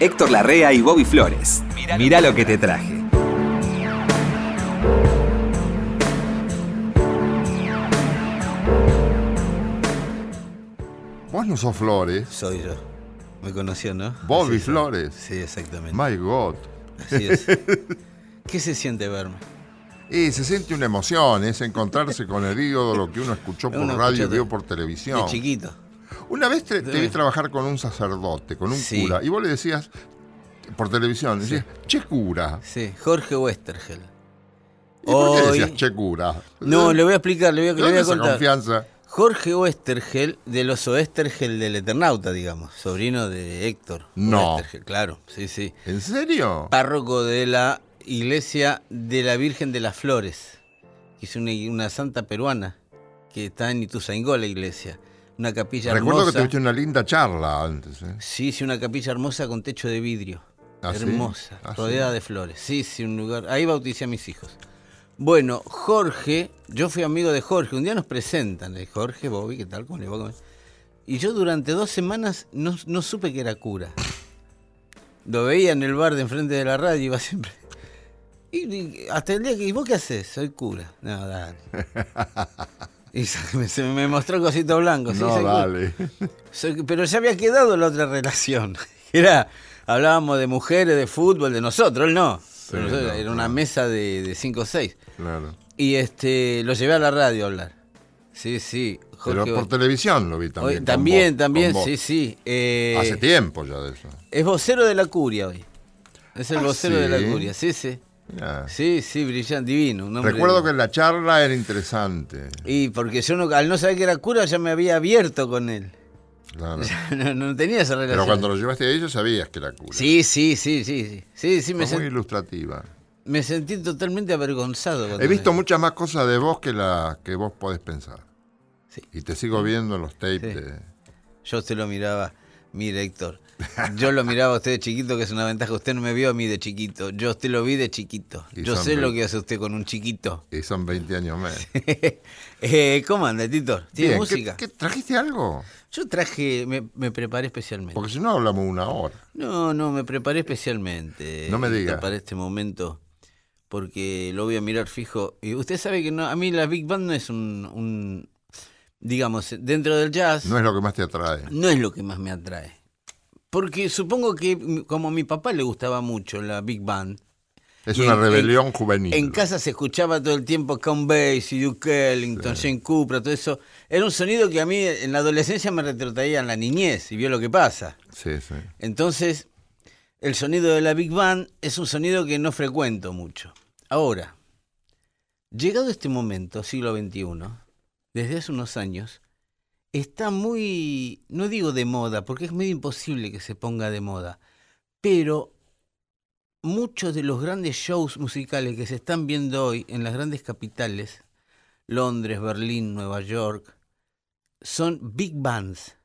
Héctor Larrea y Bobby Flores. Mirá lo que te traje. Vos no sos Flores. Soy yo. Me conoció, ¿no? Bobby Así. Flores. Sí, exactamente. My God. Así es. ¿Qué se siente verme? Y se siente una emoción, es encontrarse con el ídolo, lo que uno escuchó por Uno radio y vio por televisión. De chiquito. Una vez te, te vi trabajar con un sacerdote, con un Sí. cura, y vos le decías, por televisión, decías, che cura. Sí, Jorge Westergel. ¿Y por qué decías che cura? No, le voy a explicar, le voy a, ¿De le voy esa contar. confianza? Jorge Westergel, de los Oestergel del Eternauta, digamos, sobrino de Héctor. No. Oestergel, claro, sí, sí. ¿En serio? Párroco de la iglesia de la Virgen de las Flores, que es una, una santa peruana, que está en Ituzaingó, la iglesia. Una capilla Recuerdo hermosa. que tuviste una linda charla antes. ¿eh? Sí, sí, una capilla hermosa con techo de vidrio. ¿Ah, hermosa, ¿Ah, sí? rodeada de flores. Sí, sí, un lugar. Ahí bauticé a mis hijos. Bueno, Jorge, yo fui amigo de Jorge. Un día nos presentan, eh, Jorge, Bobby, ¿qué tal? ¿Cómo le va? Y yo durante dos semanas no, no supe que era cura. Lo veía en el bar de enfrente de la radio, iba siempre. Y, y hasta el día que, ¿y vos qué haces? Soy cura. No, dale. Y se me, mostró cosito blanco. sí, no, cura. dale. Pero ya había quedado la otra relación. Era, hablábamos de mujeres, de fútbol, de nosotros, él no. Pero nosotros- no, era una mesa de, de cinco o seis. Claro. Y este, lo llevé a la radio a hablar. Sí, sí. Pero por televisión lo vi también. también, vos, también, sí, sí. Eh, Hace tiempo ya de eso. es vocero de la curia hoy. Es el Ah, vocero de la ¿sí? curia, sí, sí. Mirá. Sí, sí, brillante, divino. un Recuerdo que la charla era interesante. Y porque yo no, al no saber que era cura ya me había abierto con él. Claro. No, no tenía esa relación. Pero cuando lo llevaste a ellos sabías que era cura. Sí, sí, sí, sí, sí. Sí, me, Fue muy ilustrativa. me sentí totalmente avergonzado. He visto me- muchas más cosas de vos que vos podés pensar. Sí. Y te sigo viendo en los tapes Sí. de... Yo usted lo miraba, mire Héctor, yo lo miraba a usted de chiquito, que es una ventaja. Usted no me vio a mí de chiquito, yo a usted lo vi de chiquito. Y Yo sé lo que hace usted con un chiquito. Y son 20 años más. Eh, ¿Cómo anda, Titor? ¿Tiene Bien, música? ¿qué, qué- trajiste algo? Yo traje, me, me preparé especialmente. Porque si no hablamos una hora. No, no, me preparé especialmente. No me diga. Para este momento, porque lo voy a mirar fijo. Y usted sabe que no, a mí la Big Band no es un, un digamos, dentro del jazz. No es lo que más te atrae. no es lo que más me atrae. Porque supongo que como a mi papá le gustaba mucho la Big Band, Es una en- rebelión juvenil. en casa se escuchaba todo el tiempo Count Basie, Duke Ellington, Jane Cooper, todo eso. Era un sonido que a mí en la adolescencia me retrotraía en la niñez y vio lo que pasa. Sí, sí. Entonces, el sonido de la Big Band es un sonido que no frecuento mucho. Ahora, llegado este momento, siglo XXI, desde hace unos años, está muy, no digo de moda, porque es medio imposible que se ponga de moda, pero muchos de los grandes shows musicales que se están viendo hoy en las grandes capitales, Londres, Berlín, Nueva York, son big bands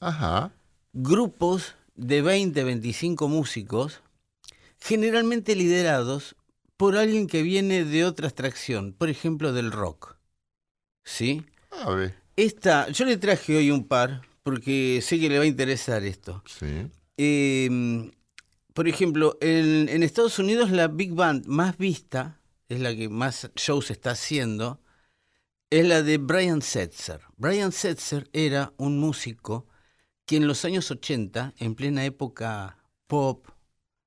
Ajá. grupos de 20, 25 músicos, generalmente liderados por alguien que viene de otra extracción, por ejemplo del rock. ¿Sí? A ver. Esta, yo le traje hoy un par, porque sé que le va a interesar esto. Sí. Eh, por ejemplo, en, en Estados Unidos la Big Band más vista, es la que más shows está haciendo, es la de Brian Setzer. Brian Setzer era un músico que en los años 80, en plena época pop,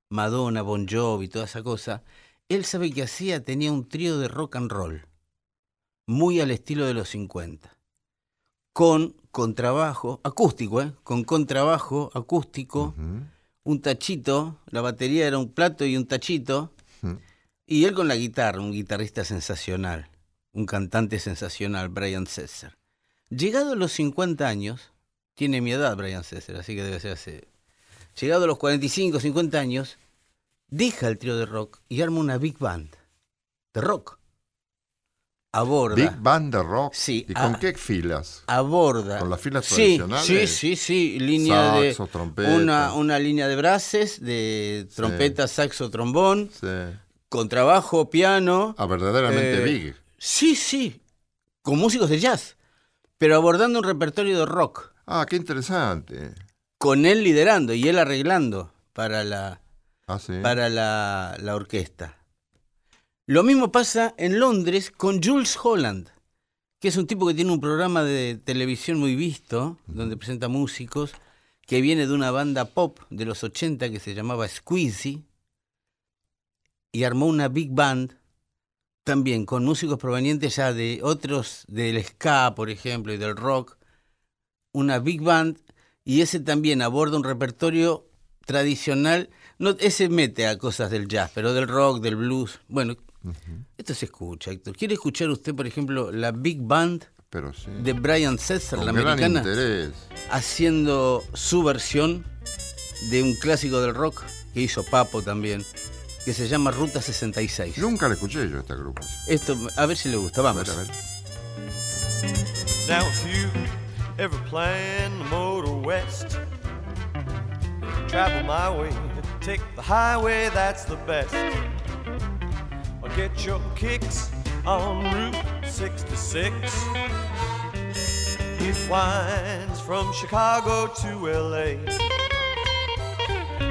Madonna, Bon Jovi, toda esa cosa, él sabe que hacía, tenía un trío de rock and roll, muy al estilo de los 50, con contrabajo, acústico, ¿eh? con contrabajo acústico, un tachito, la batería era un plato y un tachito, y él con la guitarra, un guitarrista sensacional, un cantante sensacional, Brian Setzer. Llegado a los 50 años, tiene mi edad Brian Setzer, así que debe ser hace... Llegado a los 45, 50 años, deja el trío de rock y arma una big band de rock. Aborda. Big Band de rock. Sí, ¿Y con ah. qué filas? aborda. ¿Con las filas sí, tradicionales? Sí, sí, sí. Línea Saxo, de. trompeta. Una, una línea de brases, de trompeta, saxo, trombón, Sí. contrabajo, piano. Ah, verdaderamente Eh, big. Sí, sí. Con músicos de jazz. Pero abordando un repertorio de rock. Ah, qué interesante. Con él liderando y él arreglando. para la, Ah, sí. para la, la orquesta. Lo mismo pasa en Londres con Jules Holland, que es un tipo que tiene un programa de televisión muy visto, donde presenta músicos, que viene de una banda pop de los 80 que se llamaba Squeezy, y armó una big band también con músicos provenientes ya de otros, del ska, por ejemplo, y del rock, una big band, y ese también aborda un repertorio tradicional, no, ese mete a cosas del jazz, pero del rock, del blues, bueno, esto se escucha, Héctor. ¿Quiere escuchar usted, por ejemplo, la big band Pero sí. de Brian Setzer, la gran americana, interés. haciendo su versión de un clásico del rock que hizo Papo también, que se llama Ruta 66. Nunca la escuché yo esta agrupación. Esto, a ver si le gusta, A vamos. ver, a ver. Now, if you ever plan to motor west, travel my way, take the highway, that's the best. Get your kicks on Route 66. It winds from Chicago to LA.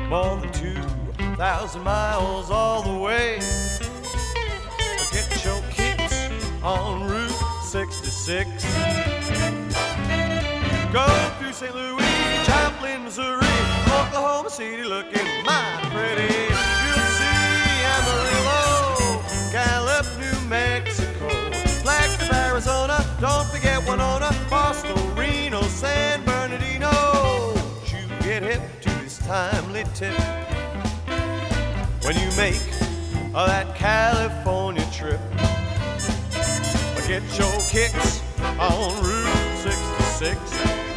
More than 2,000 miles all the way. Get your kicks on Route 66. Go through St. Louis, Joplin, Missouri, Oklahoma City, looking mighty pretty. Gallup, New Mexico, Flagstaff, Arizona. Don't forget Winona, Boston, Reno, San Bernardino. You get hip to this timely tip when you make uh, that California trip. Get your kicks on Route 66.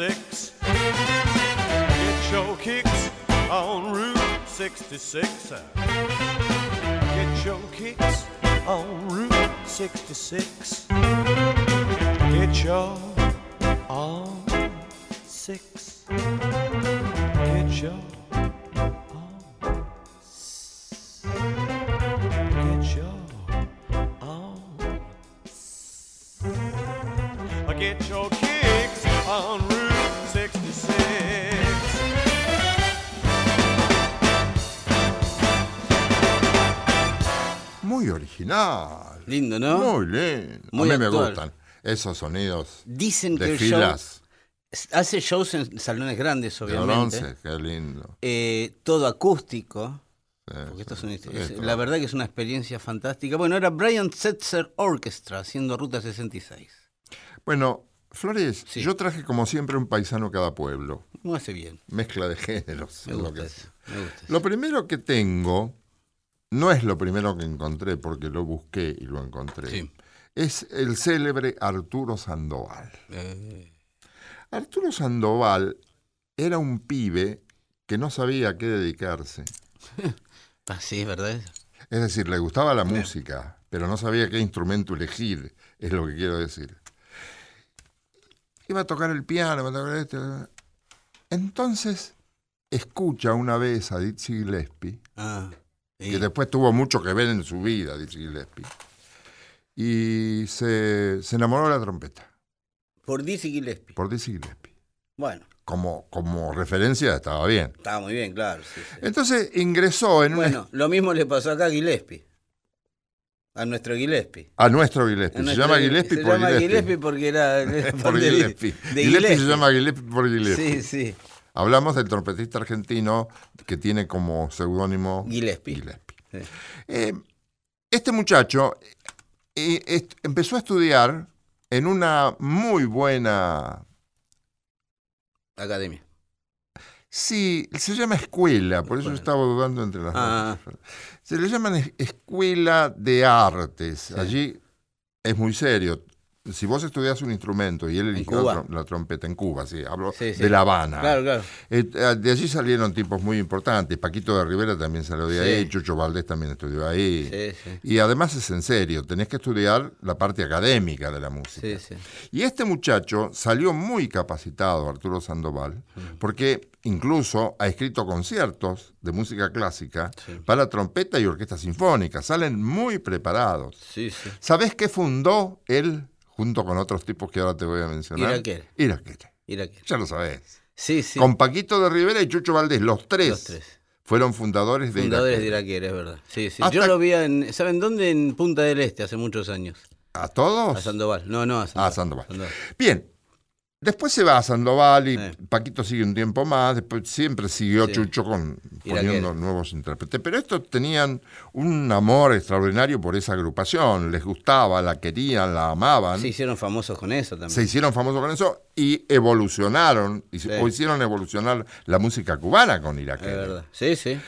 66. Get your kicks on Route 66. Get your kicks on Route 66. Esos sonidos Dicen que de show filas hace shows en salones grandes, de obviamente. bronce. Qué lindo. Eh, todo acústico. Sí, Porque esto es la verdad que es una experiencia fantástica. Bueno, era Brian Setzer Orchestra haciendo Ruta 66. Bueno, Flores, Sí. yo traje como siempre un paisano cada pueblo. No hace bien. Mezcla de géneros. Me lo gusta que eso. Me gusta eso. Lo primero que tengo, no es lo primero que encontré porque lo busqué y lo encontré, Sí. Es el célebre Arturo Sandoval. Eh, Arturo Sandoval era un pibe que no sabía a qué dedicarse. ah, sí, es verdad. Es decir, le gustaba la música, pero no sabía qué instrumento elegir, es lo que quiero decir. Iba a tocar el piano, iba a tocar esto. Entonces, escucha una vez a Dizzy Gillespie, Ah, sí. que después tuvo mucho que ver en su vida, Dizzy Gillespie, y se, se enamoró de la trompeta, Por Dizzy Gillespie. por Dizzy Gillespie. Bueno, Como, como referencia estaba bien. estaba muy bien, claro. sí, sí. Entonces ingresó en una- Bueno, lo mismo le pasó acá a Gillespie. A nuestro Gillespie. a nuestro Gillespie. A Se llama Gillespie se por llama Gillespie. Gillespie porque era, era por de- Gillespie. de Gillespie se llama Gillespie por Gillespie. Sí, sí. Hablamos del trompetista argentino que tiene como seudónimo Gillespie. Gillespie. Sí. Eh, este muchacho est- empezó a estudiar en una muy buena, Academia. sí, se llama escuela, por eso Bueno. estaba dudando entre las Ah. dos. Se le llaman es- escuela de artes. Sí. Allí es muy serio. Si vos estudias un instrumento y él eligió la, trom- la trompeta en Cuba, sí, hablo Sí, sí. de La Habana. Claro, claro. Eh, de allí salieron tipos muy importantes. Paquito de Rivera también salió de Sí. ahí, Chucho Valdés también estudió ahí. Sí, sí. Y además es en serio, tenés que estudiar la parte académica de la música. Sí, sí. Y este muchacho salió muy capacitado, Arturo Sandoval, porque incluso ha escrito conciertos de música clásica para trompeta y orquesta sinfónica. Salen muy preparados. Sí, sí. ¿Sabés qué fundó él junto con otros tipos que ahora te voy a mencionar? Iraquere. Iraquere. Ya lo sabés. Sí, sí. Con Paquito de Rivera y Chucho Valdés, los tres, Los tres. fueron fundadores de Fundadores de Iraquere. Es verdad. Sí, sí. Hasta- Yo lo vi en. ¿Saben dónde? En Punta del Este, hace muchos años. ¿A todos? A Sandoval. No, no, a Sandoval. Ah, Sandoval. Bien. Después se va a Sandoval y. Paquito sigue un tiempo más, después siempre siguió Sí. Chucho con, poniendo nuevos intérpretes. Pero estos tenían un amor extraordinario por esa agrupación, les gustaba, la querían, la amaban. Se hicieron famosos con eso también. Se hicieron famosos con eso y evolucionaron, y se- Sí. o hicieron evolucionar la música cubana con Es Iraquere. verdad. Sí, sí.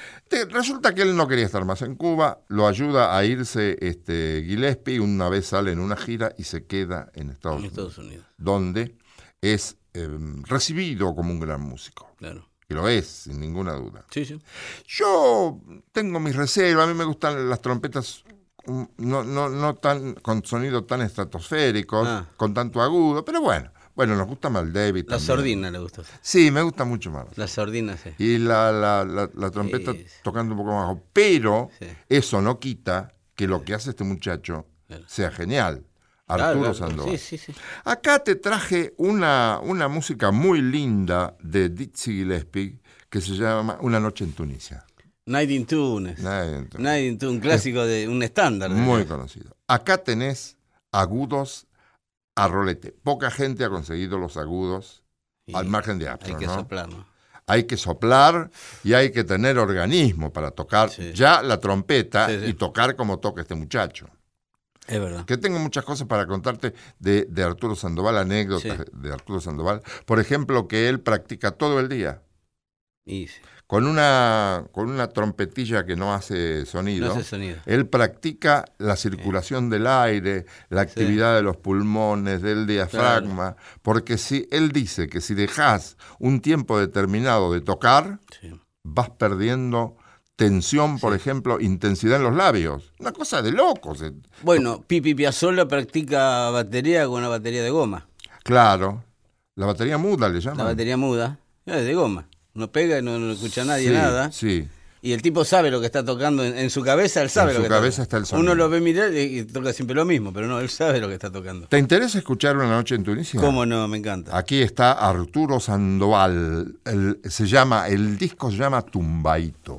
Resulta que él no quería estar más en Cuba, lo ayuda a irse este, Gillespie, una vez sale en una gira y se queda en Estados, En Unidos, Estados Unidos. donde es eh, recibido como un gran músico, Claro. que lo es, sin ninguna duda. Sí, sí. Yo tengo mis reservas, a mí me gustan las trompetas mm, no, no, no tan con sonido tan estratosféricos, Ah. con tanto agudo, pero bueno, bueno, nos gusta más el David. La también. sordina le gusta. Sí, me gusta mucho más. La sordina, sí. Y la, la, la, la trompeta Sí, sí. tocando un poco más bajo. Pero Sí. eso no quita que lo que hace este muchacho sea genial. Arturo claro. Sandoval. Sí, sí, sí. Acá te traje una, una música muy linda de Dizzy Gillespie que se llama Una noche en Tunisia. Night in Tunes. Nadie- Night in Tunes, un clásico de un estándar. Muy conocido. Acá tenés agudos a rolete. Poca gente ha conseguido los agudos Y al margen de Hay Armstrong, que ¿no? soplar, ¿no? Hay que soplar y hay que tener organismo para tocar ya la trompeta y tocar como toca este muchacho. Es verdad. Que tengo muchas cosas para contarte de, de Arturo Sandoval, anécdotas Sí. de Arturo Sandoval. Por ejemplo, que él practica todo el día Y con una, con una trompetilla que no hace sonido. no hace sonido. Él practica la circulación del aire, la actividad de los pulmones, del diafragma, porque si él dice que si dejas un tiempo determinado de tocar, vas perdiendo tensión, por ejemplo, intensidad en los labios. Una cosa de locos. eh. Bueno, Pipi Piazzolla practica batería con una batería de goma. Claro. La batería muda le La llaman. batería muda. Es de goma. No pega y no, no escucha a nadie Sí, nada. Sí. Y el tipo sabe lo que está tocando. En, en su cabeza él sabe En lo su que cabeza está el sonido. Uno lo ve mirar y, y toca siempre lo mismo, pero no, él sabe lo que está tocando. ¿Te interesa escuchar una noche en Tunisia? ¿Cómo no? Me encanta. Aquí está Arturo Sandoval. El- se llama, el disco se llama Tumbaito.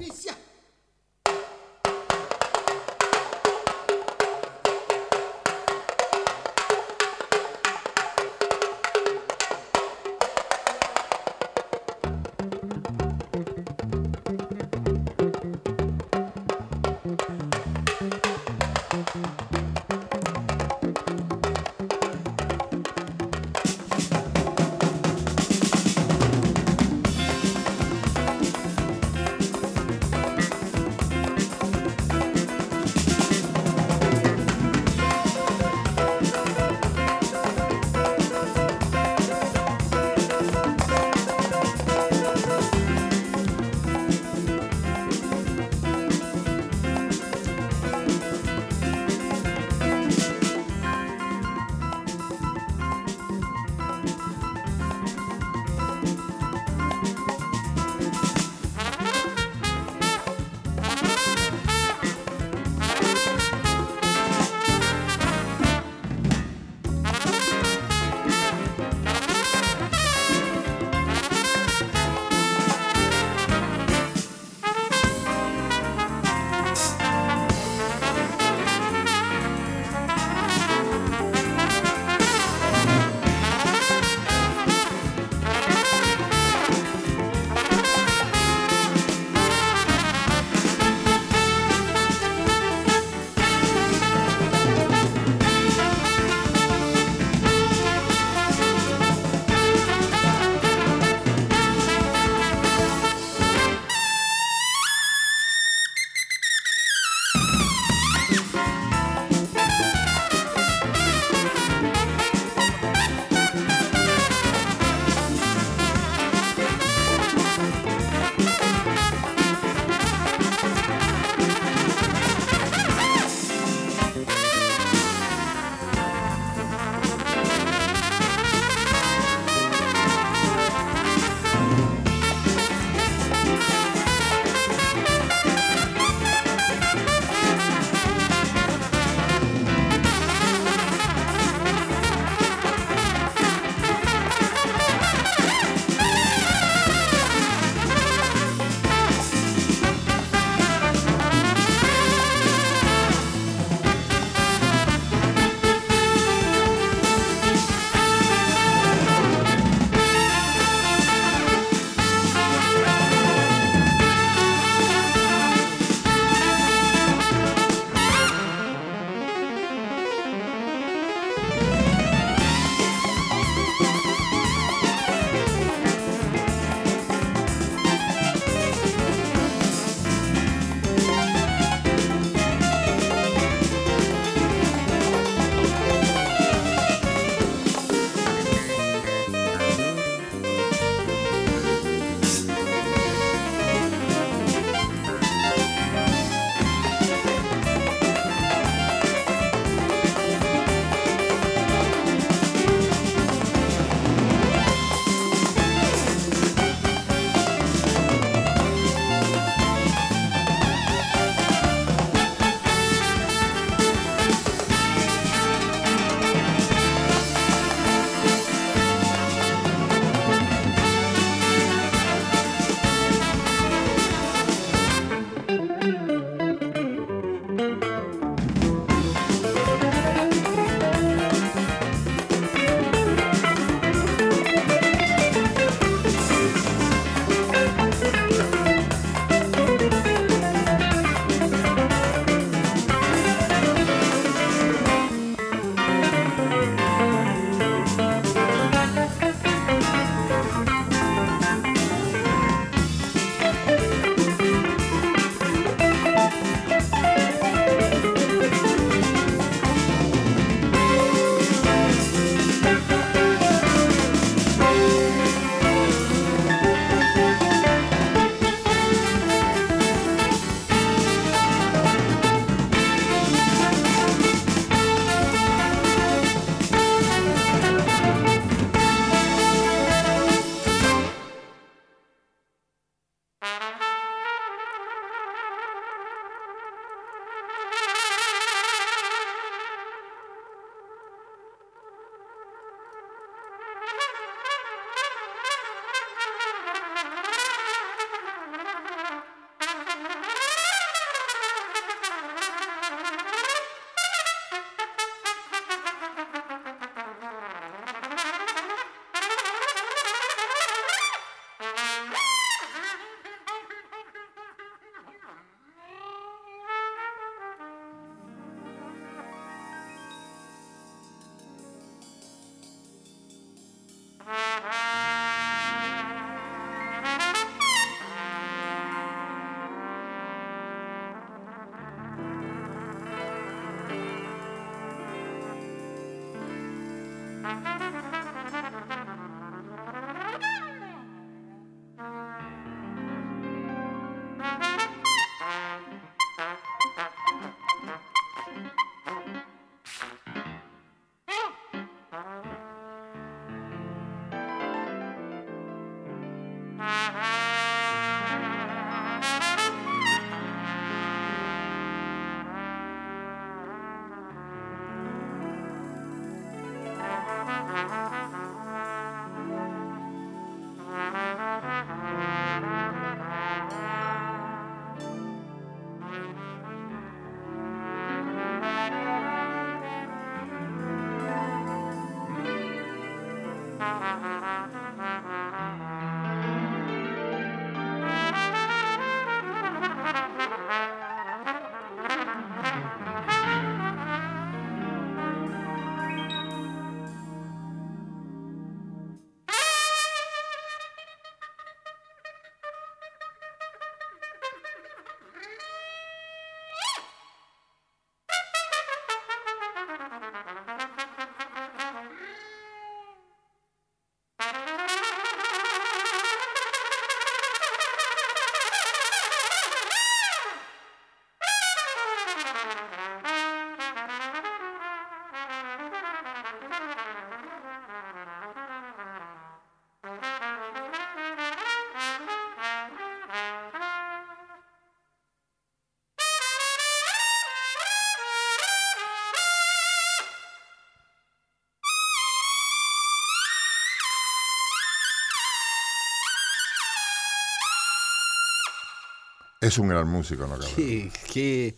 Es un gran músico, ¿no? cabrón? Qué, qué,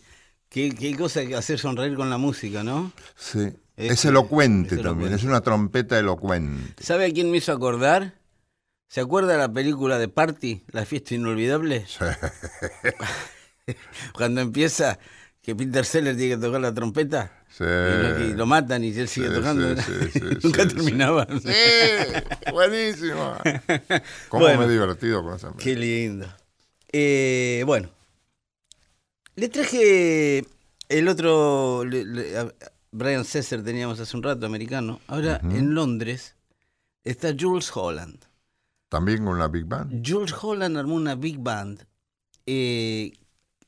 qué, qué cosa que hacer sonreír con la música, ¿no? Sí. Es elocuente es también, elocuente. es una trompeta elocuente. ¿Sabe a quién me hizo acordar? ¿Se acuerda de la película de Party, La fiesta inolvidable? Cuando empieza que Peter Sellers tiene que tocar la trompeta Sí. y, lo, matan y él sigue Sí, tocando. sí, sí, sí, Nunca sí, terminaba. Sí, buenísimo. ¿Cómo Bueno. me he divertido con esa Qué lindo. Eh, bueno, le traje el otro, le- le- a- Brian Cesar teníamos hace un rato, americano. Ahora en Londres está Jules Holland. También con la Big Band. Jules Holland armó una big band eh,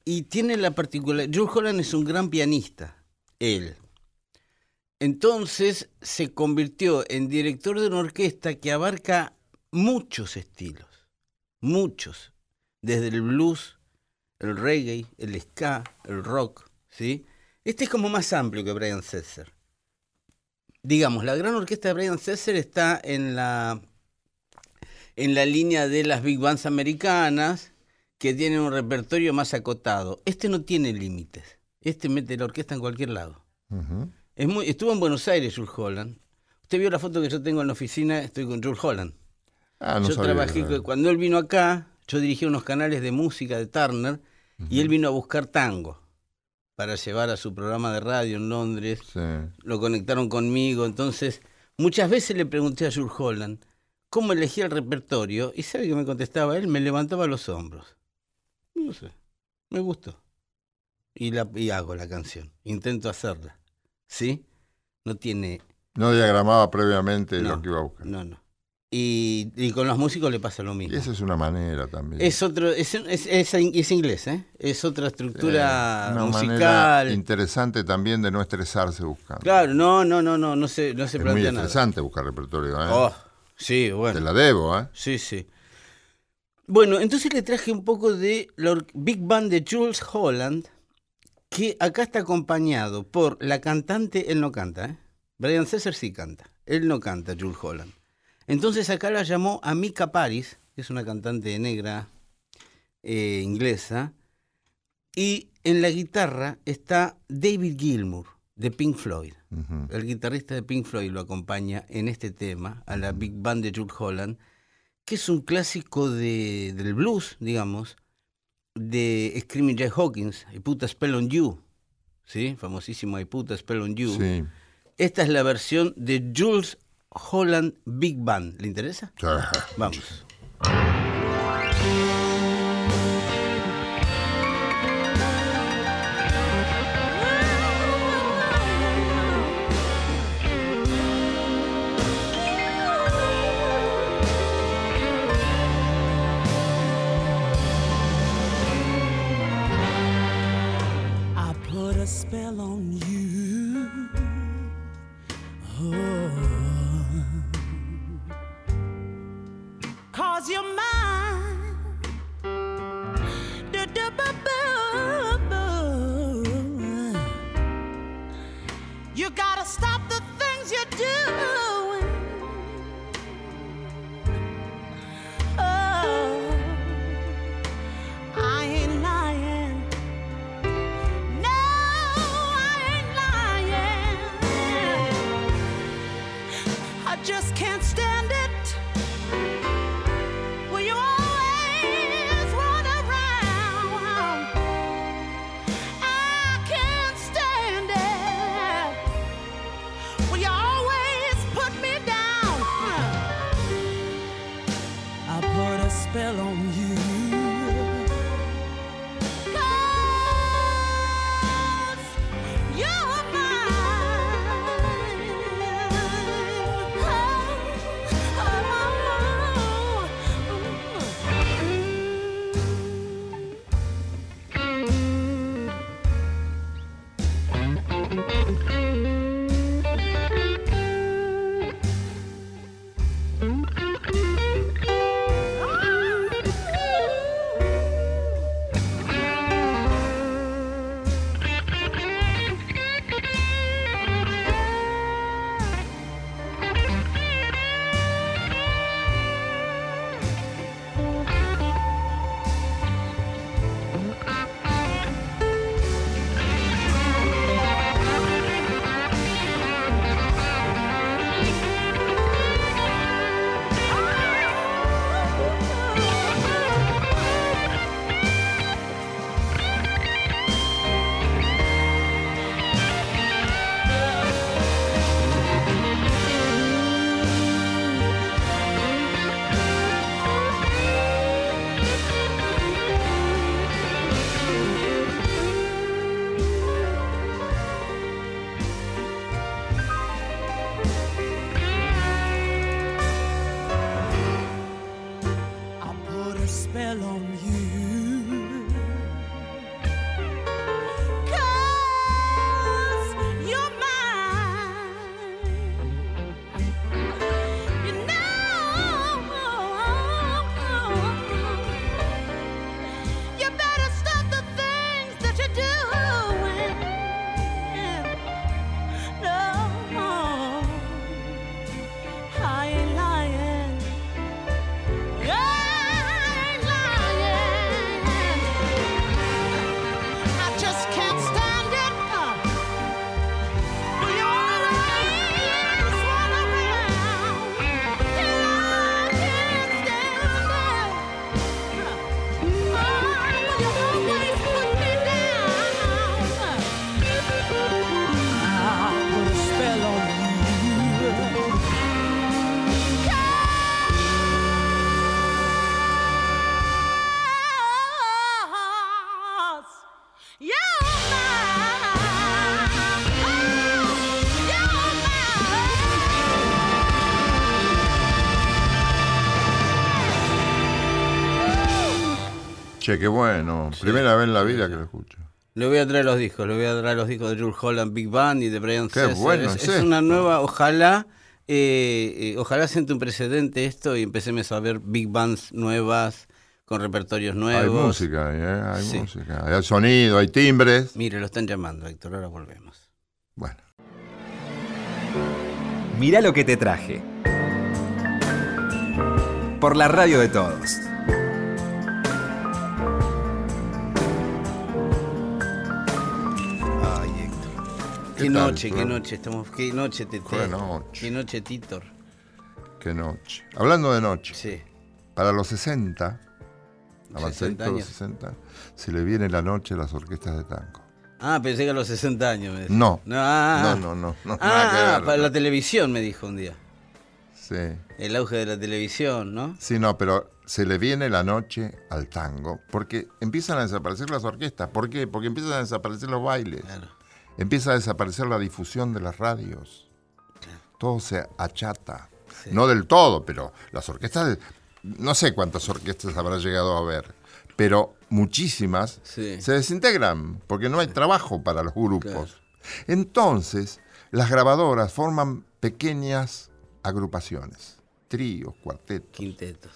y tiene la particular. Jules Holland es un gran pianista, él. Entonces se convirtió en director de una orquesta que abarca muchos estilos, muchos, desde el blues, el reggae, el ska, el rock, ¿sí? Este es como más amplio que Brian Setzer. Digamos, la gran orquesta de Brian Setzer está en la en la línea de las big bands americanas que tienen un repertorio más acotado. Este no tiene límites. Este mete la orquesta en cualquier lado. Ujú. Es muy, estuvo en Buenos Aires, Jules Holland. Usted vio la foto que yo tengo en la oficina, estoy con Jules Holland. Ah, no yo sabía trabajé, cuando él vino acá, yo dirigí unos canales de música de Turner y él vino a buscar tango para llevar a su programa de radio en Londres Sí. lo conectaron conmigo, entonces muchas veces le pregunté a Jules Holland cómo elegía el repertorio y sabe que me contestaba él, me levantaba los hombros. No sé, me gustó. Y, la, y hago la canción, intento hacerla. ¿Sí? No tiene... No diagramaba previamente No, lo que iba a buscar. No, no. Y, y con los músicos le pasa lo Y mismo. esa es una manera también. Es otro, es, es, es- es inglés, ¿eh? Es otra estructura Eh, una manera musical. interesante también de no estresarse buscando. Claro, no, no, no, no, no se, no se es muy plantea nada. estresante buscar repertorio, ¿eh? Oh, sí, bueno. Te la debo, ¿eh? Sí, sí. Bueno, entonces le traje un poco de la Big Band de Jules Holland, que acá está acompañado por la cantante, él no canta, ¿eh? Brian Cesar sí canta, él no canta, Jules Holland. Entonces acá la llamó Amika Paris, que es una cantante negra eh, inglesa, y en la guitarra está David Gilmour, de Pink Floyd. El guitarrista de Pink Floyd lo acompaña en este tema, a la Big Band de Jules Holland, que es un clásico de, del blues, digamos, de Screaming Jay Hawkins, I Put a Spell on You, ¿sí? Famosísimo I Put a Spell on You. Sí. Esta es la versión de Jules Holland Big Band. ¿Le interesa? Vamos. Che, qué bueno. Primera vez en la vida que lo escucho. Le voy a traer los discos, le voy a traer los discos de Jules Holland Big Band y de Brian Qué Setzer. bueno es, una nueva, ojalá, eh, eh, ojalá siente un precedente esto y empecemos a ver Big Bands nuevas, con repertorios Hay nuevos. música, ¿eh? hay Sí. música. Hay sonido, hay timbres. Mire, lo están llamando, Héctor, ahora volvemos. Bueno. Mirá lo que te traje. Por la radio de todos. ¿Qué Qué tal, noche, qué noche, estamos, qué noche, Tete. Qué noche. Qué noche, Titor. Qué noche. Hablando de noche, Sí. para los 60, avancaditos 60 de los años. 60, se le viene la noche a las orquestas de tango. Ah, pensé que a los 60 años me decía. No. No, ah, No, no, no, no, Ah, que ah, ver. para la televisión me dijo un día. Sí. El auge de la televisión, ¿no? Sí, no, pero se le viene la noche al tango porque empiezan a desaparecer las orquestas. ¿Por qué? Porque empiezan a desaparecer los bailes. Claro. Empieza a desaparecer la difusión de las radios. Todo se achata. Sí. No del todo, pero las orquestas, no sé cuántas orquestas habrá llegado a ver, pero muchísimas Sí. se desintegran porque no hay trabajo para los grupos. Entonces, las grabadoras forman pequeñas agrupaciones, tríos, cuartetos. Quintetos.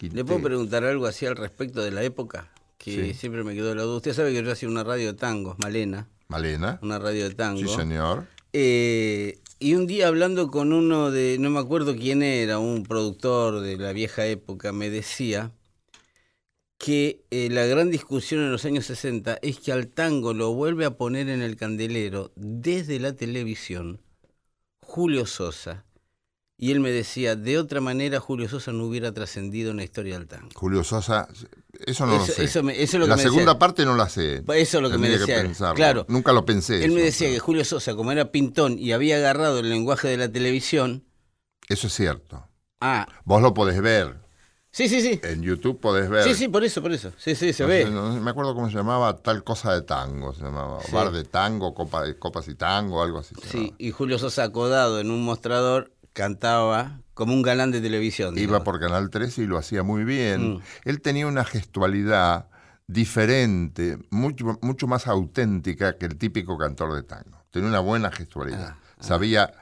¿Le puedo preguntar algo así al respecto de la época? Que Sí. siempre me quedó la duda. Usted sabe que yo hacía una radio de tangos, Malena, Malena. una radio de tango. Sí, señor. Eh, y un día hablando con uno de, no me acuerdo quién era, un productor de la vieja época, me decía que eh, la gran discusión en los años 60 es que al tango lo vuelve a poner en el candelero desde la televisión Julio Sosa. Y él me decía, de otra manera Julio Sosa no hubiera trascendido en la historia del tango. Julio Sosa, eso no Eso- lo sé. eso me- eso es lo que la me segunda decía. parte no la sé. Eso es lo que me decía. Claro. Nunca lo pensé. Él me decía que Julio Sosa, como era pintón y había agarrado el lenguaje de la televisión, Eso es cierto. ah, Vos lo podés ver. sí, sí, sí. En YouTube podés ver. Sí, sí, por eso, por eso. Sí, sí, se No ve. no me acuerdo cómo se llamaba tal cosa de tango. Se llamaba Sí. bar de tango, copa, copas y tango, algo así. Sí, y Julio Sosa acodado en un mostrador cantaba como un galán de televisión. Iba digamos. por Canal 13 y lo hacía muy bien. Mm. Él tenía una gestualidad diferente, mucho, mucho más auténtica que el típico cantor de tango. Tenía una buena gestualidad. Ah, Sabía,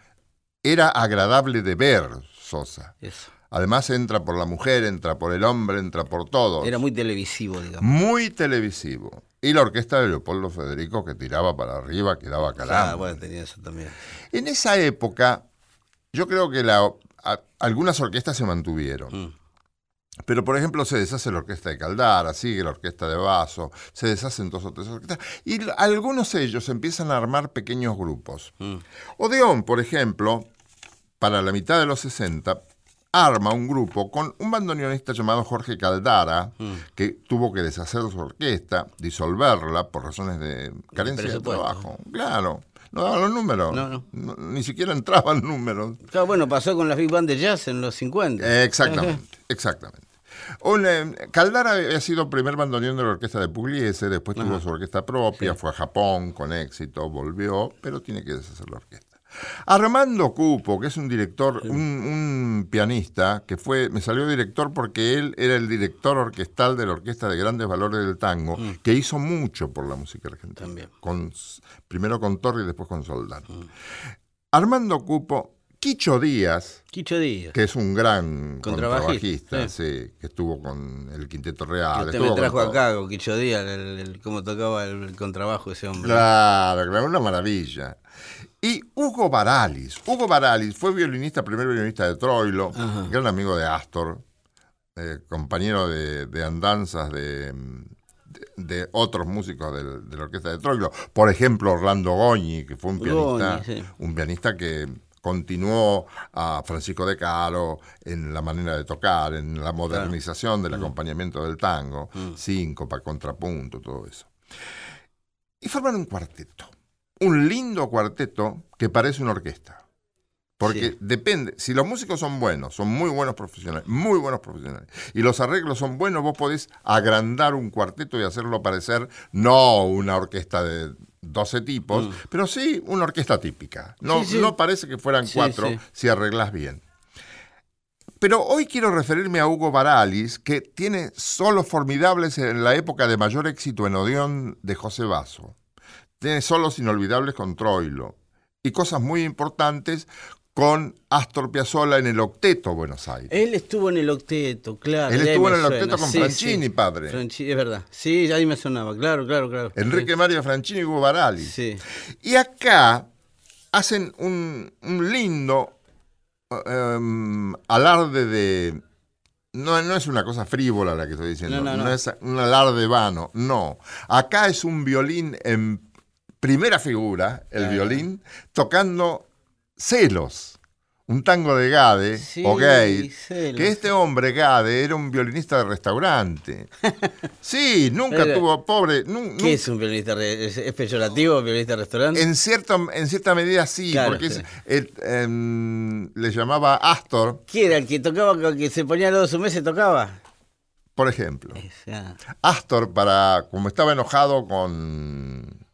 era agradable de ver Sosa. Eso. Además entra por la mujer, entra por el hombre, entra por todo. Era muy televisivo, digamos. muy televisivo. Y la orquesta de Leopoldo Federico que tiraba para arriba, que daba calambre. Ah, bueno, tenía eso también. En esa época, yo creo que la- a- algunas orquestas se mantuvieron. Mm. Pero, por ejemplo, se deshace la orquesta de Caldara, sigue la orquesta de Vaso, se deshacen dos o tres orquestas. Y algunos de ellos empiezan a armar pequeños grupos. Mm. Odeón, por ejemplo, para la mitad de los 60, arma un grupo con un bandoneonista llamado Jorge Caldara, Mm. que tuvo que deshacer su orquesta, disolverla por razones de carencia de, trabajo. Claro, no daban los números. No, no. ni siquiera entraban números. Claro, bueno, pasó con las Big Band de Jazz en los 50. Eh, Exactamente, exactamente. Un, eh, Caldara había sido primer bandoneón de la orquesta de Pugliese, después tuvo su orquesta propia, fue a Japón con éxito, volvió, pero tiene que deshacer la orquesta. Armando Cupo, que es un director, un, un pianista, que fue, me salió director porque él era el director orquestal de la Orquesta de Grandes Valores del Tango, que hizo mucho por la música argentina. También. Con, primero con Torri y después con Soldán. Armando Cupo, Quicho Díaz, Quicho Díaz. que es un gran Contrabajista, contrabajista, sí, que estuvo con el Quinteto Real. Que usted me trajo con acá con Quicho Díaz, el, el- cómo tocaba el, el contrabajo ese hombre. Claro, claro, una maravilla. Y Hugo Baralis. Hugo Baralis fue violinista, primer violinista de Troilo, Ajá. gran amigo de Astor, eh, compañero de, de andanzas de, otros músicos de, la orquesta de Troilo. Por ejemplo, Orlando Goñi, que fue un pianista, Goñi, sí. un pianista que continuó a Francisco de Caro en la manera de tocar, en la modernización Mm. del acompañamiento del tango, síncopa, contrapunto, todo eso. Y forman un cuarteto. Un lindo cuarteto que parece una orquesta. Porque Sí. depende, si los músicos son buenos, son muy buenos profesionales, muy buenos profesionales, y los arreglos son buenos, vos podés agrandar un cuarteto y hacerlo parecer no una orquesta de 12 tipos, pero sí una orquesta típica. No, Mm. Sí, sí. no parece que fueran Sí, cuatro si arreglás bien. Pero hoy quiero referirme a Hugo Baralis, que tiene solos formidables en la época de mayor éxito en Odeón de José Basso. Tiene solos inolvidables con Troilo. Y cosas muy importantes con Astor Piazzolla en el Octeto Buenos Aires. Él estuvo en el octeto, claro. Él estuvo en el suena. octeto con Sí, Franchini, sí. padre. Franchini, es verdad. Sí, ahí me sonaba, claro, claro, claro. Enrique Mario Franchini y Hugo Baralis. Sí. Y acá hacen un, un lindo em, alarde de... No, no es una cosa frívola la que estoy diciendo, No, no, no, no. es un alarde vano, no. Acá es un violín en primera figura, el Claro. violín, tocando celos. Un tango de Gade Sí, o Celos. que este hombre Gade era un violinista de restaurante. Sí, nunca tuvo, pobre, nun- ¿Qué nun- es un violinista? ¿Es, es peyorativo, violinista de restaurante? en, cierto, en cierta medida sí, Claro, porque es- el, em, le llamaba Astor, ¿Quién era el que tocaba, que se ponía al lado de su mesa y tocaba? por ejemplo. Ah, Astor, para como estaba enojado con...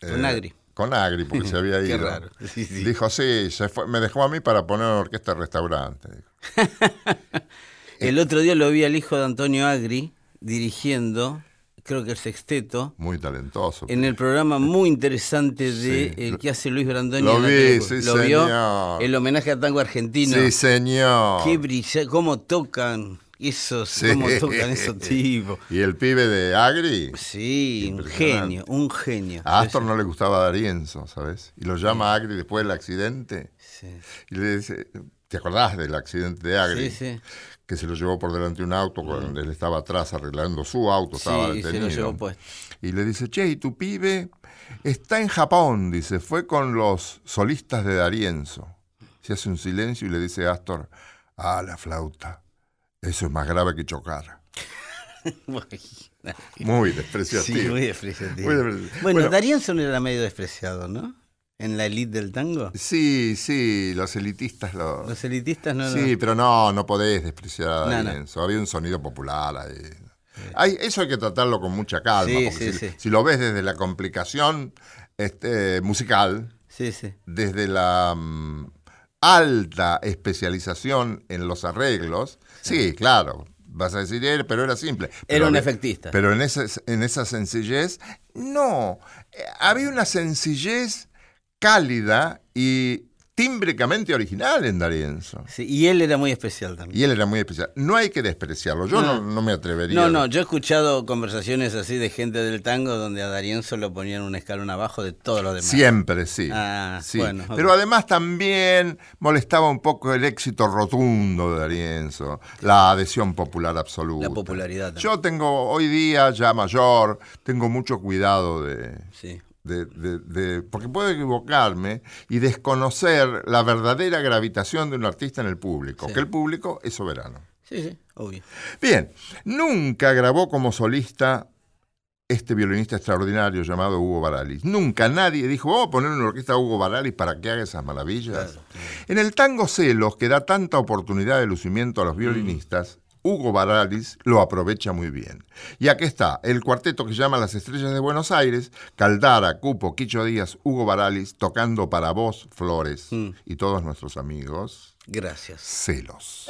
Con Agri. Con Agri, porque se había Qué ido. raro. Sí, sí. Dijo, sí, se fue- me dejó a mí para poner una orquesta de restaurante. El otro día lo vi al hijo de Antonio Agri, dirigiendo, creo que el sexteto, Muy talentoso. en el programa muy interesante de Sí. el que hace Luis Brandoni. Lo vi, sí, ¿Lo vio? señor. El homenaje a tango argentino. Sí, señor. Qué cómo tocan esos, Sí. cómo tocan esos tipos. Y el pibe de Agri, Sí, un genio, un genio. a Astor no le gustaba Darienzo, ¿sabes? Y lo llama Agri después del accidente. Sí, Y le dice, ¿te acordás del accidente de Agri? sí, sí. Que se lo llevó por delante un auto cuando él estaba atrás arreglando su auto, estaba Sí, se detenido. lo llevó puesto. Y le dice, che, ¿y tu pibe? Está en Japón, dice, fue con los solistas de Darienzo. Se hace un silencio y le dice a Astor, ah, la flauta, eso es más grave que chocar. Muy despreciativo. Sí, muy despreciativo. Muy despreciativo. Bueno, Bueno. Darienzo era medio despreciado, ¿no? En la elite del tango. Sí, sí, los elitistas lo... Los elitistas no Sí, pero no, no podés despreciar a No, no. Había un sonido popular ahí. Hay- eso hay que tratarlo con mucha calma, Sí, porque sí, si, sí. si lo ves desde la complicación este, musical, Sí, sí. desde la mm, alta especialización en los arreglos, sí, claro, vas a decir, "Eh, pero era simple. Pero un efectista. Pero en, ese, en esa sencillez, no. Eh, Había una sencillez cálida y tímbricamente original en Darienzo. Sí, y él era muy especial también. Y él era muy especial. No hay que despreciarlo. Yo no, No. no me atrevería. No, no, yo he escuchado conversaciones así de gente del tango donde a Darienzo lo ponían un escalón abajo de todos los demás. Siempre, sí. Ah, sí. bueno. Pero además también molestaba un poco el éxito rotundo de Darienzo, la adhesión popular absoluta. La popularidad también. Yo tengo, hoy día, ya mayor, tengo mucho cuidado de, Sí. De- de- de- porque puedo equivocarme y desconocer la verdadera gravitación de un artista en el público, Sí. que el público es soberano. Sí, sí, obvio. Bien, nunca grabó como solista este violinista extraordinario llamado Hugo Baralis. Nunca nadie dijo, vamos a poner una orquesta a Hugo Baralis para que haga esas maravillas. Claro, En el tango Celos, que da tanta oportunidad de lucimiento a los violinistas, Hugo Baralis lo aprovecha muy bien. Y aquí está, el cuarteto que se llama Las Estrellas de Buenos Aires, Caldara, Cupo, Quicho Díaz, Hugo Baralis, tocando para vos, Flores, Mm. y todos nuestros amigos, Gracias. Celos.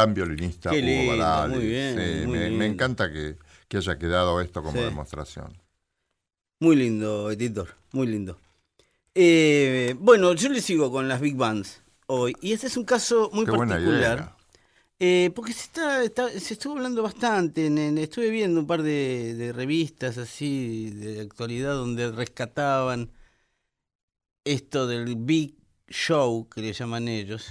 Gran violinista, Qué Hugo lindo, Barali. muy bien, Sí, muy me, encanta que, que haya quedado esto como Sí. demostración. Muy lindo, editor, muy lindo. Eh, bueno, yo le sigo con las big bands hoy. Y este es un caso muy Qué particular. eh, porque se, está, está- se estuvo hablando bastante. en- en- estuve viendo un par de, de revistas así de actualidad donde rescataban esto del big show que le llaman ellos.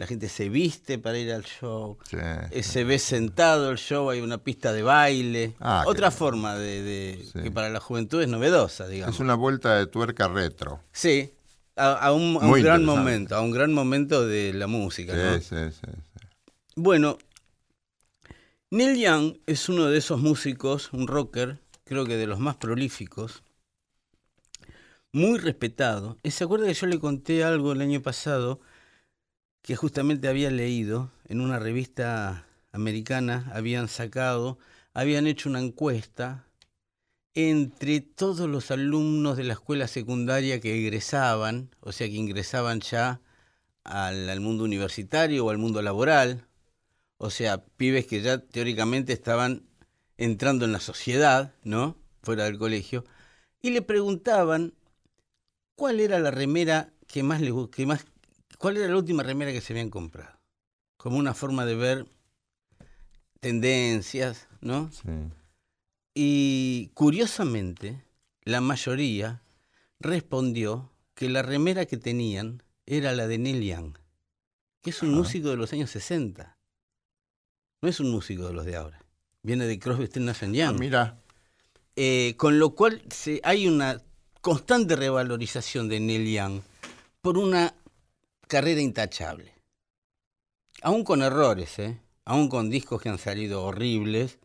La gente se viste para ir al show. Sí. Eh, se ve sentado el show, hay una pista de baile. Ah, Otra forma de, de- Sí. que para la juventud es novedosa, digamos. Es una vuelta de tuerca retro. Sí, a, a un, a un Muy gran momento, a un gran momento de la música. ¿no? Sí, sí, sí, sí. Bueno, Neil Young es uno de esos músicos, un rocker, creo que de los más prolíficos, muy respetado. Y se acuerda que yo le conté algo el año pasado que justamente había leído en una revista americana, habían sacado, habían hecho una encuesta entre todos los alumnos de la escuela secundaria que egresaban, o sea, que ingresaban ya al, mundo universitario o al mundo laboral, o sea, pibes que ya teóricamente estaban entrando en la sociedad, ¿no? Fuera del colegio, y le preguntaban cuál era la remera que más les que más cuál era la última remera que se habían comprado. Como una forma de ver tendencias, ¿no? sí. Y curiosamente, la mayoría respondió que la remera que tenían era la de Neil Young, que es un Ajá. músico de los años 60. No es un músico de los de ahora. Viene de Crosby, Stills, and Ah, Young. mira, Eh, con lo cual se- hay una constante revalorización de Neil Young por una carrera intachable. Aún con errores, ¿eh? aún con discos que han salido horribles,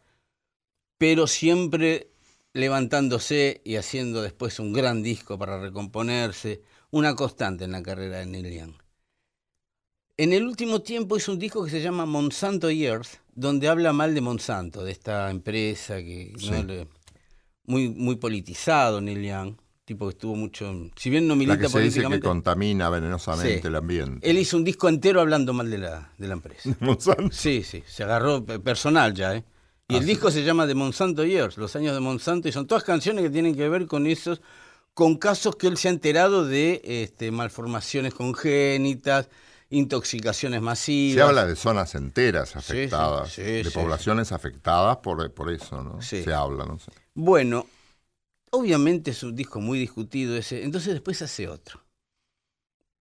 pero siempre levantándose y haciendo después un gran disco para recomponerse, una constante en la carrera de Neil Young. En el último tiempo hizo un disco que se llama Monsanto Years, donde habla mal de Monsanto, de esta empresa que ¿no? Le- muy, muy politizado Neil Young, tipo que estuvo mucho, si bien no la milita que se dice que contamina venenosamente Sí. el ambiente. él hizo un disco entero hablando mal de la, de la empresa. Monsanto. Sí, sí, se agarró pe- personal ya, ¿eh? Y Ah, el sí. disco se llama The Monsanto Years, los años de Monsanto, y son todas canciones que tienen que ver con esos, con casos que él se ha enterado de este, malformaciones congénitas, intoxicaciones masivas. Se habla de zonas enteras sí, afectadas, sí, de poblaciones afectadas por, por eso, ¿no? Se habla, no sé. Bueno, obviamente es un disco muy discutido ese, entonces después hace otro.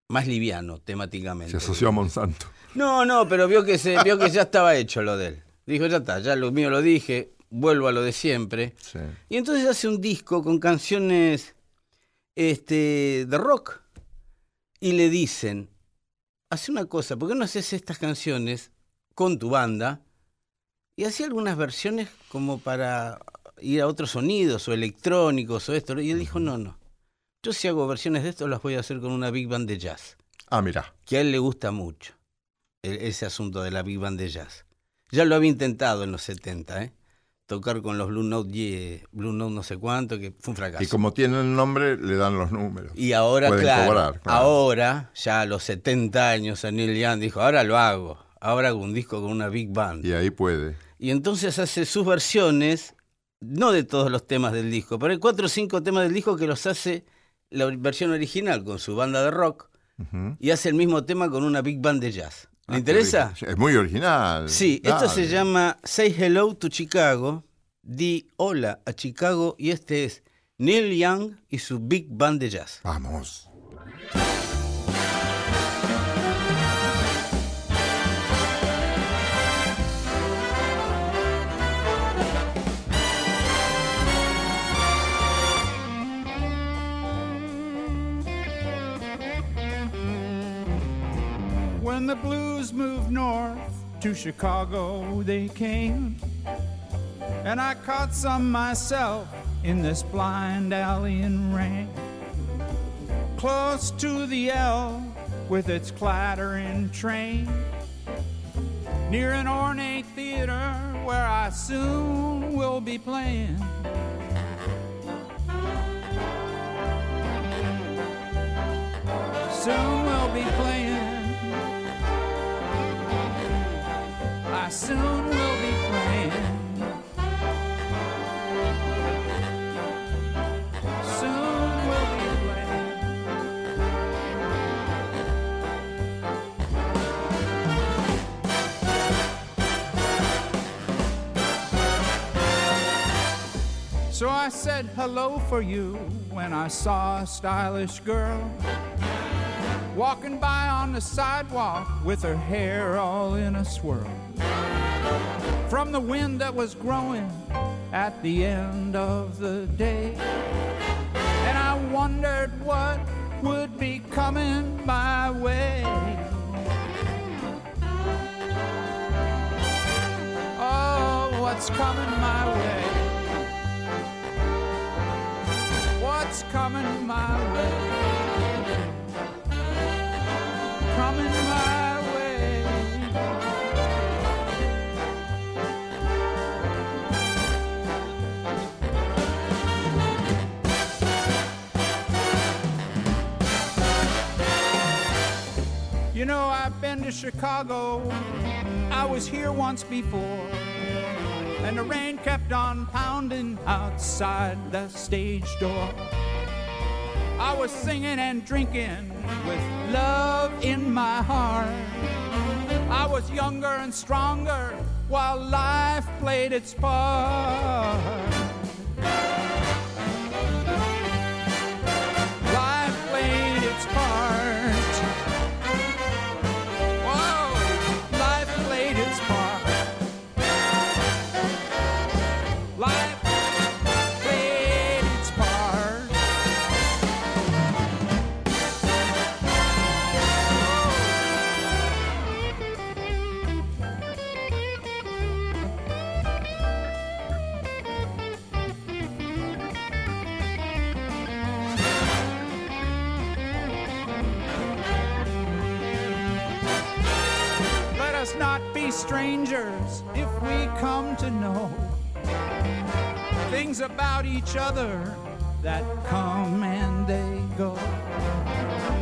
Más liviano temáticamente. Se asoció a Monsanto. No, no, pero vio que se vio que ya estaba hecho lo de él. Dijo, ya está, ya lo mío lo dije, vuelvo a lo de siempre. Sí. Y entonces hace un disco con canciones este, de rock. Y le dicen, hace una cosa, ¿por qué no haces estas canciones con tu banda? Y hacía algunas versiones como para ir a otros sonidos o electrónicos o esto. Y él dijo, no, no. Yo si hago versiones de esto las voy a hacer con una big band de jazz Ah, mira. que a él le gusta mucho, ese asunto de la Big Band de jazz. Ya lo había intentado en los 70, ¿eh? Tocar con los Blue Note, Blue Note no sé cuánto, que fue un fracaso. Y como tienen el nombre, le dan los números. Y ahora, claro, cobrar, claro. ahora, ya a los 70 años, Neil Young dijo, ahora lo hago, ahora hago un disco con una Big Band. Y ahí puede. Y entonces hace sus versiones, no de todos los temas del disco, pero hay cuatro o cinco temas del disco que los hace la versión original con su banda de rock y hace el mismo tema con una Big Band de jazz. ¿Le Ah, interesa? Es muy original. Sí, esto se llama Say Hello to Chicago, di hola a Chicago y este es Neil Young y su Big Band de jazz. Vamos. When the blues moved north to Chicago, they came. And I caught some myself in this blind alley in rain. Close to the L with its clattering train. Near an ornate theater where I soon will be playing. Soon we'll be playing. Soon we'll be playing. Soon we'll be playing. So I said hello for you when I saw a stylish girl walking by on the sidewalk with her hair all in a swirl. From the wind that was growing at the end of the day. And I wondered what would be coming my way. Oh, what's coming my way? What's coming my way? Coming my You know, I've been to Chicago. I was here once before. And the rain kept on pounding outside the stage door. I was singing and drinking with love in my heart. I was younger and stronger while life played its part. Strangers if we come to know things about each other that come and they go.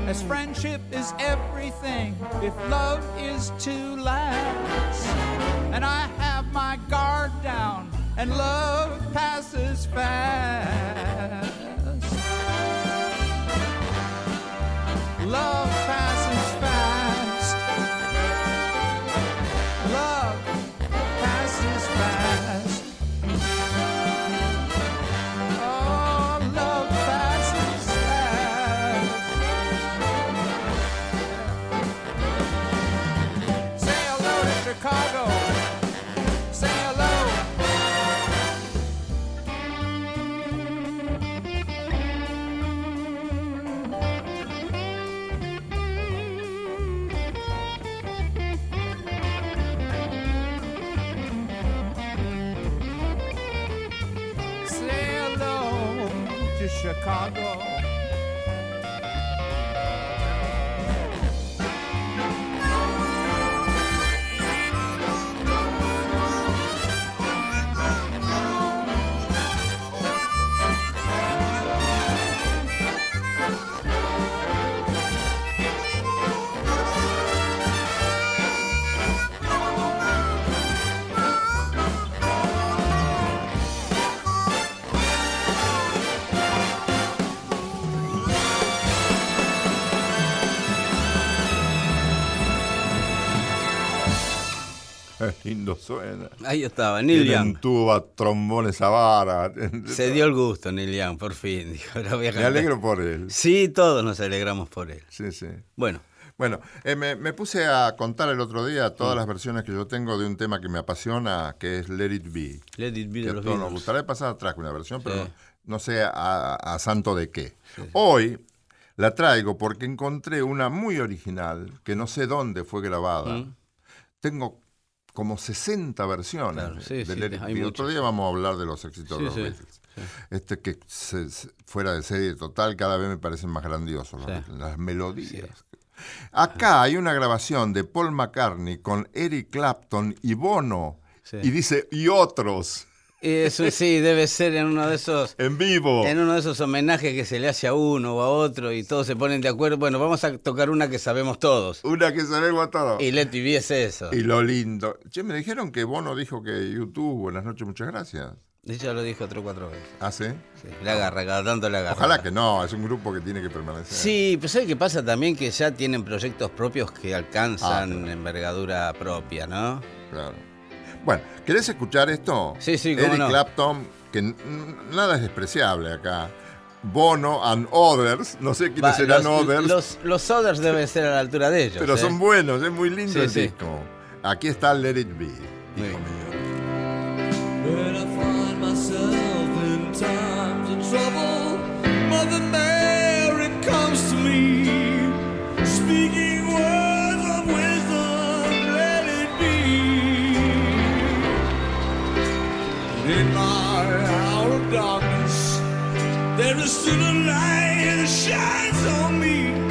As friendship is everything, if love is to last, and I have my guard down, and love passes fast. Love to Chicago. Lindo suena. Ahí estaba, Neil Young. tuba, trombones a vara. Se dio el gusto, Neil Young, por fin. Dijo, "Ahora voy a Me cantar". alegro por él. Sí, todos nos alegramos por él. Sí, sí. Bueno, Bueno, eh, me, me puse a contar el otro día Mm. todas las versiones que yo tengo de un tema que me apasiona, que es Let It Be. Let It Be Que de los todos nos gustaría pasar atrás con una versión, pero Sí. no, no sé a, a santo de qué. Hoy la traigo porque encontré una muy original, que no sé dónde fue grabada. Mm. Tengo como 60 versiones Claro, sí, de sí, Let It hay Be. muchas. Otro día vamos a hablar de los éxitos Sí, de los Beatles. Este que se- fuera de serie total, cada vez me parecen más grandiosos los Sí. Beatles, las melodías. Acá hay una grabación de Paul McCartney con Eric Clapton y Bono. Y dice, y otros. Eso sí, debe ser en uno de esos En vivo. en uno de esos homenajes que se le hace a uno o a otro y todos se ponen de acuerdo. Bueno, vamos a tocar una que sabemos todos. Una que sabemos todo. Y Let It Be es eso. Y lo lindo. Che, me dijeron que Bono dijo que YouTube, buenas noches, muchas gracias. Ella lo dijo tres o cuatro veces. ¿Ah, sí? Sí, la agarra, cada tanto la agarra. Ojalá que no, es un grupo que tiene que permanecer. Sí, pero ¿sabes qué pasa también? Que ya tienen proyectos propios que alcanzan Ah, claro. envergadura propia, ¿no? Claro. Bueno, ¿querés escuchar esto? Sí, sí, cómo Eric no. Clapton, que nada es despreciable acá. Bono and Others, no sé quiénes Va, serán los, Others, los, los others deben ser a la altura de ellos. pero ¿eh? son buenos, es muy lindo Sí, el sí. disco. Aquí está Let It Be. Hijo bien. mío. When I find myself in times of trouble, Mother Mary comes to me, Hour of darkness, there is still a light that shines on me.